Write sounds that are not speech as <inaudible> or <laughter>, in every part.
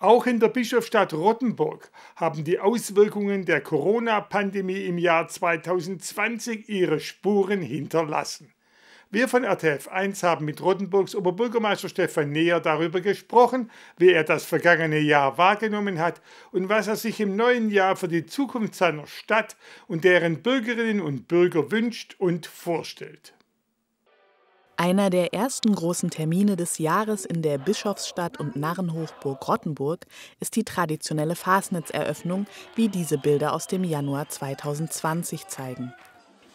Auch in der Bischofsstadt Rottenburg haben die Auswirkungen der Corona-Pandemie im Jahr 2020 ihre Spuren hinterlassen. Wir von RTF1 haben mit Rottenburgs Oberbürgermeister Stefan Neher darüber gesprochen, wie er das vergangene Jahr wahrgenommen hat und was er sich im neuen Jahr für die Zukunft seiner Stadt und deren Bürgerinnen und Bürger wünscht und vorstellt. Einer der ersten großen Termine des Jahres in der Bischofsstadt und Narrenhochburg Rottenburg ist die traditionelle Fasnitzeröffnung, wie diese Bilder aus dem Januar 2020 zeigen.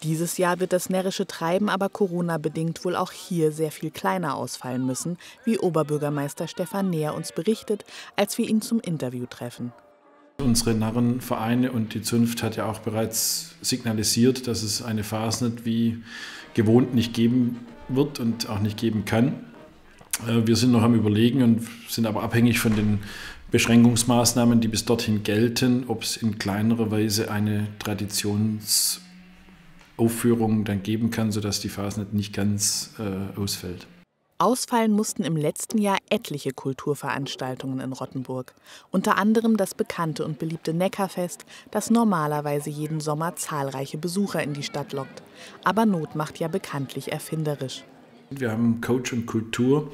Dieses Jahr wird das närrische Treiben aber Corona-bedingt wohl auch hier sehr viel kleiner ausfallen müssen, wie Oberbürgermeister Stefan Neher uns berichtet, als wir ihn zum Interview treffen. Unsere Narrenvereine und die Zunft hat ja auch bereits signalisiert, dass es eine Fasnet wie gewohnt nicht geben wird und auch nicht geben kann. Äh, wir sind noch am Überlegen und sind aber abhängig von den Beschränkungsmaßnahmen, die bis dorthin gelten, ob es in kleinerer Weise eine Traditions- Aufführungen dann geben kann, sodass die Fasnet nicht ganz äh, ausfällt. Ausfallen mussten im letzten Jahr etliche Kulturveranstaltungen in Rottenburg. Unter anderem das bekannte und beliebte Neckarfest, das normalerweise jeden Sommer zahlreiche Besucher in die Stadt lockt. Aber Not macht ja bekanntlich erfinderisch. Wir haben Coach und Kultur,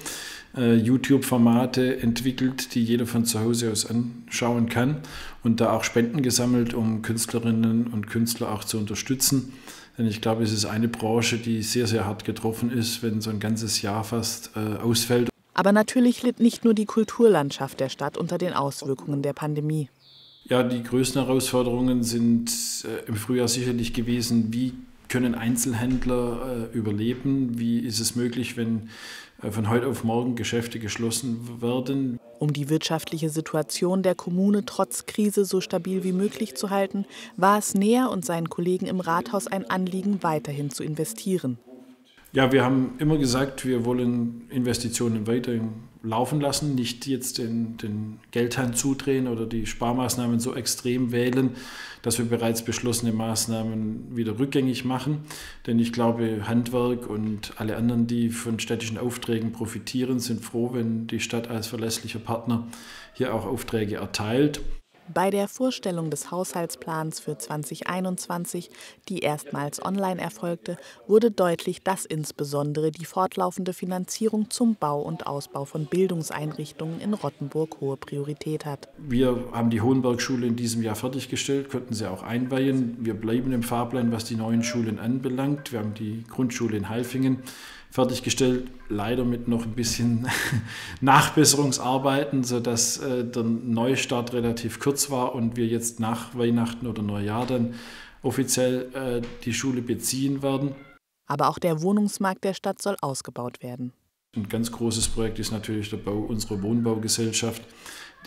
äh, YouTube-Formate entwickelt, die jeder von zu Hause aus anschauen kann und da auch Spenden gesammelt, um Künstlerinnen und Künstler auch zu unterstützen. Denn ich glaube, es ist eine Branche, die sehr, sehr hart getroffen ist, wenn so ein ganzes Jahr fast äh, ausfällt. Aber natürlich litt nicht nur die Kulturlandschaft der Stadt unter den Auswirkungen der Pandemie. Ja, die größten Herausforderungen sind äh, im Frühjahr sicherlich gewesen, wie können Einzelhändler äh, überleben? Wie ist es möglich, wenn äh, von heute auf morgen Geschäfte geschlossen werden? Um die wirtschaftliche Situation der Kommune trotz Krise so stabil wie möglich zu halten, war es Näher und seinen Kollegen im Rathaus ein Anliegen, weiterhin zu investieren. Ja, wir haben immer gesagt, wir wollen Investitionen weiterhin laufen lassen, nicht jetzt den, den Geldhahn zudrehen oder die Sparmaßnahmen so extrem wählen, dass wir bereits beschlossene Maßnahmen wieder rückgängig machen. Denn ich glaube, Handwerk und alle anderen, die von städtischen Aufträgen profitieren, sind froh, wenn die Stadt als verlässlicher Partner hier auch Aufträge erteilt. Bei der Vorstellung des Haushaltsplans für 2021, die erstmals online erfolgte, wurde deutlich, dass insbesondere die fortlaufende Finanzierung zum Bau und Ausbau von Bildungseinrichtungen in Rottenburg hohe Priorität hat. Wir haben die Hohenbergschule in diesem Jahr fertiggestellt, konnten sie auch einweihen. Wir bleiben im Fahrplan, was die neuen Schulen anbelangt. Wir haben die Grundschule in Halfingen fertiggestellt, leider mit noch ein bisschen <laughs> Nachbesserungsarbeiten, sodass äh, der Neustart relativ kurz war und wir jetzt nach Weihnachten oder Neujahr dann offiziell äh, die Schule beziehen werden. Aber auch der Wohnungsmarkt der Stadt soll ausgebaut werden. Ein ganz großes Projekt ist natürlich der Bau unserer Wohnbaugesellschaft,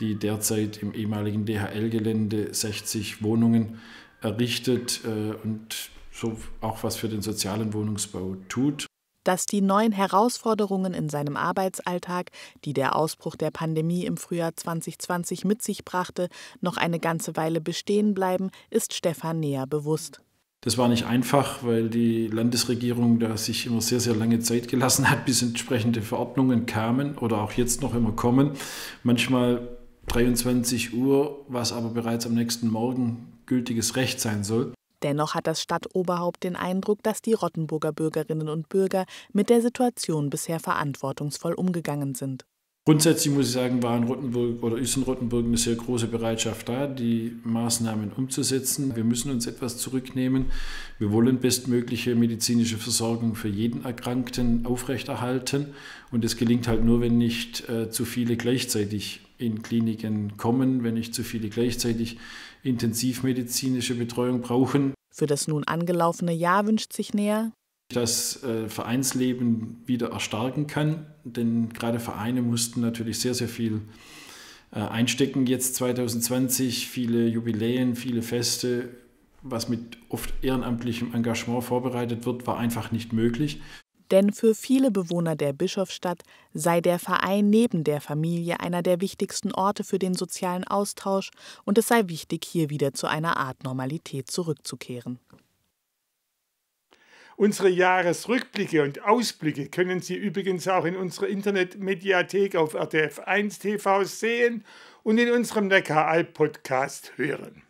die derzeit im ehemaligen DHL-Gelände 60 Wohnungen errichtet äh, und so auch was für den sozialen Wohnungsbau tut dass die neuen Herausforderungen in seinem Arbeitsalltag, die der Ausbruch der Pandemie im Frühjahr 2020 mit sich brachte, noch eine ganze Weile bestehen bleiben, ist Stefan näher bewusst. Das war nicht einfach, weil die Landesregierung da sich immer sehr, sehr lange Zeit gelassen hat, bis entsprechende Verordnungen kamen oder auch jetzt noch immer kommen. Manchmal 23 Uhr, was aber bereits am nächsten Morgen gültiges Recht sein soll. Dennoch hat das Stadtoberhaupt den Eindruck, dass die Rottenburger Bürgerinnen und Bürger mit der Situation bisher verantwortungsvoll umgegangen sind. Grundsätzlich muss ich sagen, war in Rottenburg oder ist in Rottenburg eine sehr große Bereitschaft da, die Maßnahmen umzusetzen. Wir müssen uns etwas zurücknehmen. Wir wollen bestmögliche medizinische Versorgung für jeden Erkrankten aufrechterhalten. Und es gelingt halt nur, wenn nicht äh, zu viele gleichzeitig in Kliniken kommen, wenn nicht zu viele gleichzeitig intensivmedizinische Betreuung brauchen. Für das nun angelaufene Jahr wünscht sich näher, das äh, Vereinsleben wieder erstarken kann, denn gerade Vereine mussten natürlich sehr, sehr viel äh, einstecken jetzt 2020, viele Jubiläen, viele Feste, was mit oft ehrenamtlichem Engagement vorbereitet wird, war einfach nicht möglich. Denn für viele Bewohner der Bischofsstadt sei der Verein neben der Familie einer der wichtigsten Orte für den sozialen Austausch und es sei wichtig, hier wieder zu einer Art Normalität zurückzukehren. Unsere Jahresrückblicke und Ausblicke können Sie übrigens auch in unserer Internetmediathek auf RTF1 TV sehen und in unserem Neckaralb-Podcast hören.